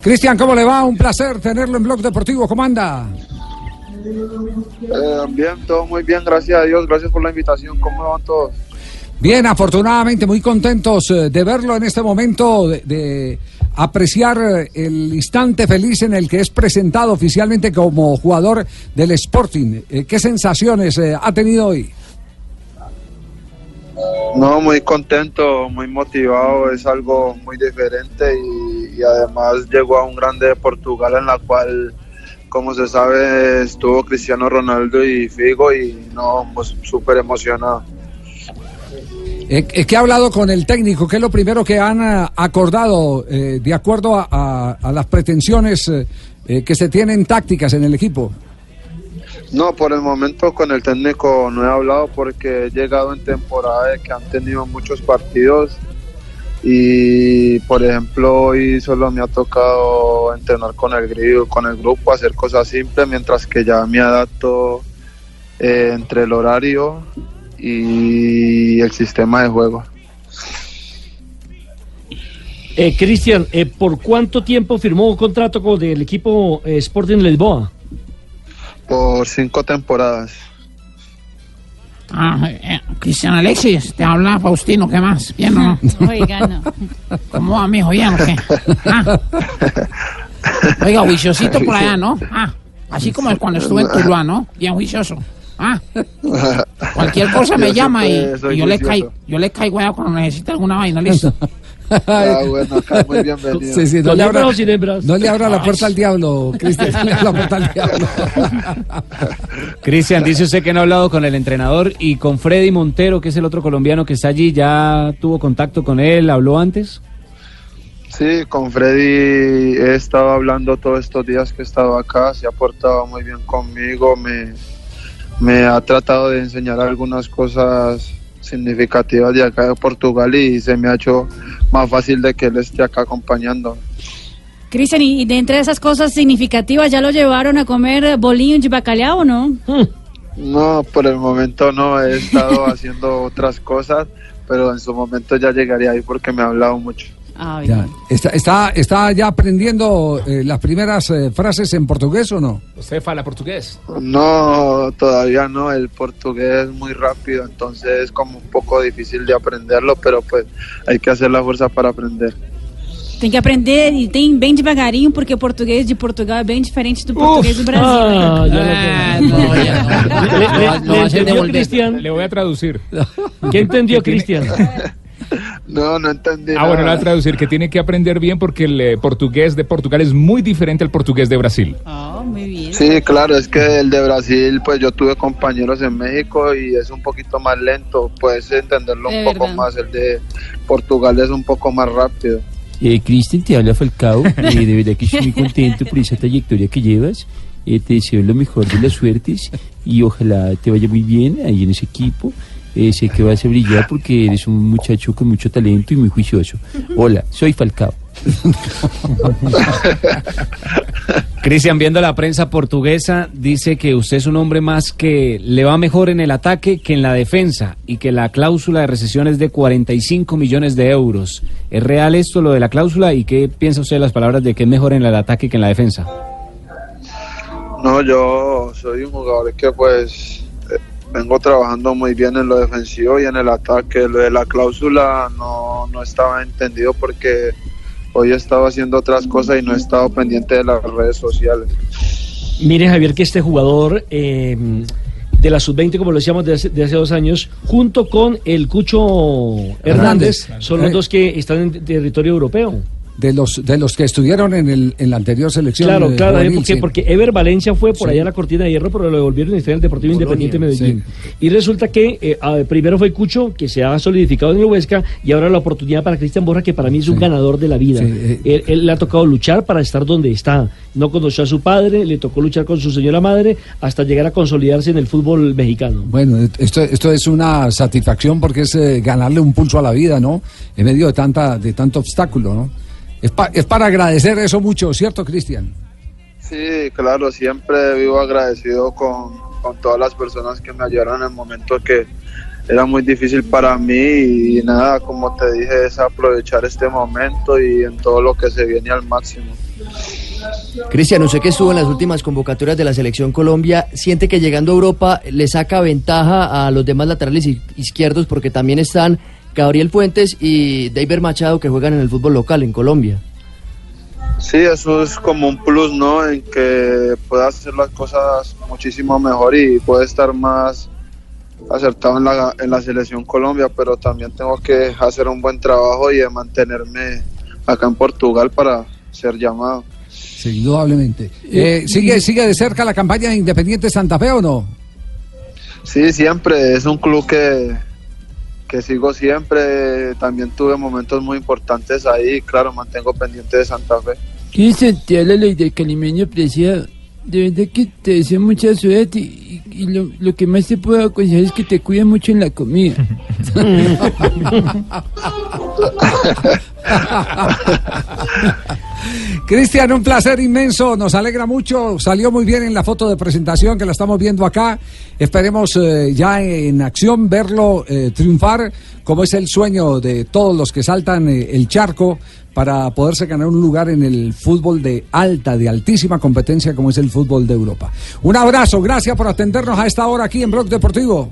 Cristian, ¿cómo le va? Un placer tenerlo en Blog Deportivo. ¿Cómo anda? Eh, bien, todo muy bien, gracias a Dios. Gracias por la invitación. ¿Cómo van todos? Bien, afortunadamente, muy contentos eh, de verlo en este momento, de, de apreciar eh, el instante feliz en el que es presentado oficialmente como jugador del Sporting. ¿Qué sensaciones ha tenido hoy? No, muy contento, muy motivado. Es algo muy diferente y, y además llegó a un grande de Portugal en la cual, como se sabe, estuvo Cristiano Ronaldo y Figo y no, pues súper emocionado. Eh, eh, ¿Qué ha hablado con el técnico? ¿Qué es lo primero que han eh, acordado eh, de acuerdo a, a- a las pretensiones eh, que se tienen tácticas en el equipo? No, por el momento con el técnico no he hablado porque he llegado en temporada de que han tenido muchos partidos y por ejemplo hoy solo me ha tocado entrenar con el grillo, con el grupo, hacer cosas simples mientras que ya me adapto eh, entre el horario y el sistema de juego. Eh, Cristian, eh, ¿por cuánto tiempo firmó contrato con el equipo eh, Sporting Lisboa? Por cinco temporadas. Ah, eh, Cristian Alexis, te habla Faustino, ¿qué más? ¿Bien o no? Oiga, no. ¿Cómo va, mijo? ¿Bien o qué? Ah. Oiga, juiciosito por allá, ¿no? Ah, así como cuando estuve en Tuluá, ¿no? Bien juicioso. Ah, cualquier cosa me Yo llama y, y yo, le caigo, yo le caigo allá cuando necesite alguna vaina, listo. Ah, bueno, acá muy bienvenido. Sí, sí, no, ¿Con le abra, no le abra la puerta al diablo, Cristian. No le abra la puerta al diablo. Cristian, dice usted que no ha hablado con el entrenador y con Freddy Montero, que es el otro colombiano que está allí, ¿ya tuvo contacto con él? ¿Habló antes? Sí, con Freddy he estado hablando todos estos días que he estado acá, se ha portado muy bien conmigo, me, me ha tratado de enseñar algunas cosas significativas de acá de Portugal y se me ha hecho más fácil de que él esté acá acompañando. Cristian, y y de entre esas cosas significativas, ¿ya lo llevaron a comer bolinhos de bacalhau o no? No, por el momento no, he estado haciendo otras cosas, pero en su momento ya llegaría ahí porque me ha hablado mucho. Ah, Ya. ¿Está, está, está ya aprendiendo eh, las primeras eh, frases en portugués o no? Usted fala portugués. No, todavía no, el portugués es muy rápido, entonces es como un poco difícil de aprenderlo, pero pues hay que hacer la fuerza para aprender. Tem que aprender e tem bem devagarinho, porque o português de Portugal é bem diferente do português do Brasil. Ah, Ah. Le- entendió. Cristian? Le voy a traducir. ¿Qué entendió Cristian? No, no entendí. Ah, bueno, le voy nada. a traducir que tiene que aprender bien porque el eh, portugués de Portugal es muy diferente al portugués de Brasil. Oh, muy bien. Sí, claro, es que el de Brasil, pues yo tuve compañeros en México y es un poquito más lento, puedes entenderlo un De poco verdad. más, el de Portugal es un poco más rápido. Eh, Cristian, te habla Falcao. Eh, de verdad que estoy muy contento por esa trayectoria que llevas. Eh, te deseo lo mejor de las suertes y ojalá te vaya muy bien ahí en ese equipo. Eh, sé que vas a brillar porque eres un muchacho con mucho talento y muy juicioso. Hola, soy Falcao. Cristian, viendo la prensa portuguesa, dice que usted es un hombre más que le va mejor en el ataque que en la defensa y que la cláusula de recesión es de 45 millones de euros. ¿Es real esto, lo de la cláusula? ¿Y qué piensa usted de las palabras de que es mejor en el ataque que en la defensa? No, yo soy un jugador que pues vengo trabajando muy bien en lo defensivo y en el ataque. Lo de la cláusula no, no estaba entendido porque hoy he estado haciendo otras cosas y no he estado pendiente de las redes sociales. Mire, Javier, que este jugador eh, de la sub-20, como lo decíamos de hace, de hace dos años, junto con el Cucho Hernández, Hernández. son los dos que están en territorio europeo. De los, de los que estuvieron en, el, en la anterior selección. Claro, claro, juvenil, porque, sí. porque Ever Valencia fue por Sí. allá a la cortina de hierro, pero lo devolvieron y el Deportivo Independiente Medellín. Y resulta que eh, primero fue Cucho, que se ha solidificado en el Huesca, y ahora la oportunidad para Cristian Borja, que para mí es un ganador de la vida. Eh. él, él le ha tocado luchar para estar donde está. No conoció a su padre, le tocó luchar con su señora madre, hasta llegar a consolidarse en el fútbol mexicano. Bueno, esto, esto es una satisfacción porque es eh, ganarle un pulso a la vida, ¿no? En medio de tanta de tanto obstáculo, ¿no? Es, pa- es para agradecer eso mucho, ¿cierto, Cristian? Sí, claro, siempre vivo agradecido con, con todas las personas que me ayudaron en el momento que era muy difícil para mí y nada, como te dije, es aprovechar este momento y en todo lo que se viene al máximo. Cristian, usted que estuvo en las últimas convocatorias de la selección Colombia, ¿siente que llegando a Europa le saca ventaja a los demás laterales izquierdos porque también están Gabriel Fuentes y David Machado que juegan en el fútbol local en Colombia? Sí, eso es como un plus, ¿no? En que puede hacer las cosas muchísimo mejor y puede estar más acertado en la, en la selección Colombia, pero también tengo que hacer un buen trabajo y de mantenerme acá en Portugal para ser llamado. Sí, indudablemente. Eh, ¿sigue, ¿Sigue de cerca la campaña de Independiente Santa Fe o no? Sí, siempre, es un club que, que sigo siempre, también tuve momentos muy importantes ahí, claro, mantengo pendiente de Santa Fe. Cristian, te habla la de calimeño apreciado. De verdad que te deseo mucha suerte y, y- y lo, lo que más te puedo aconsejar es que te cuides mucho en la comida. Cristian, un placer inmenso, nos alegra mucho, salió muy bien en la foto de presentación que la estamos viendo acá, esperemos eh, ya en acción verlo eh, triunfar, como es el sueño de todos los que saltan eh, el charco para poderse ganar un lugar en el fútbol de alta, de altísima competencia como es el fútbol de Europa. Un abrazo, gracias por atendernos a esta hora aquí en Blog Deportivo.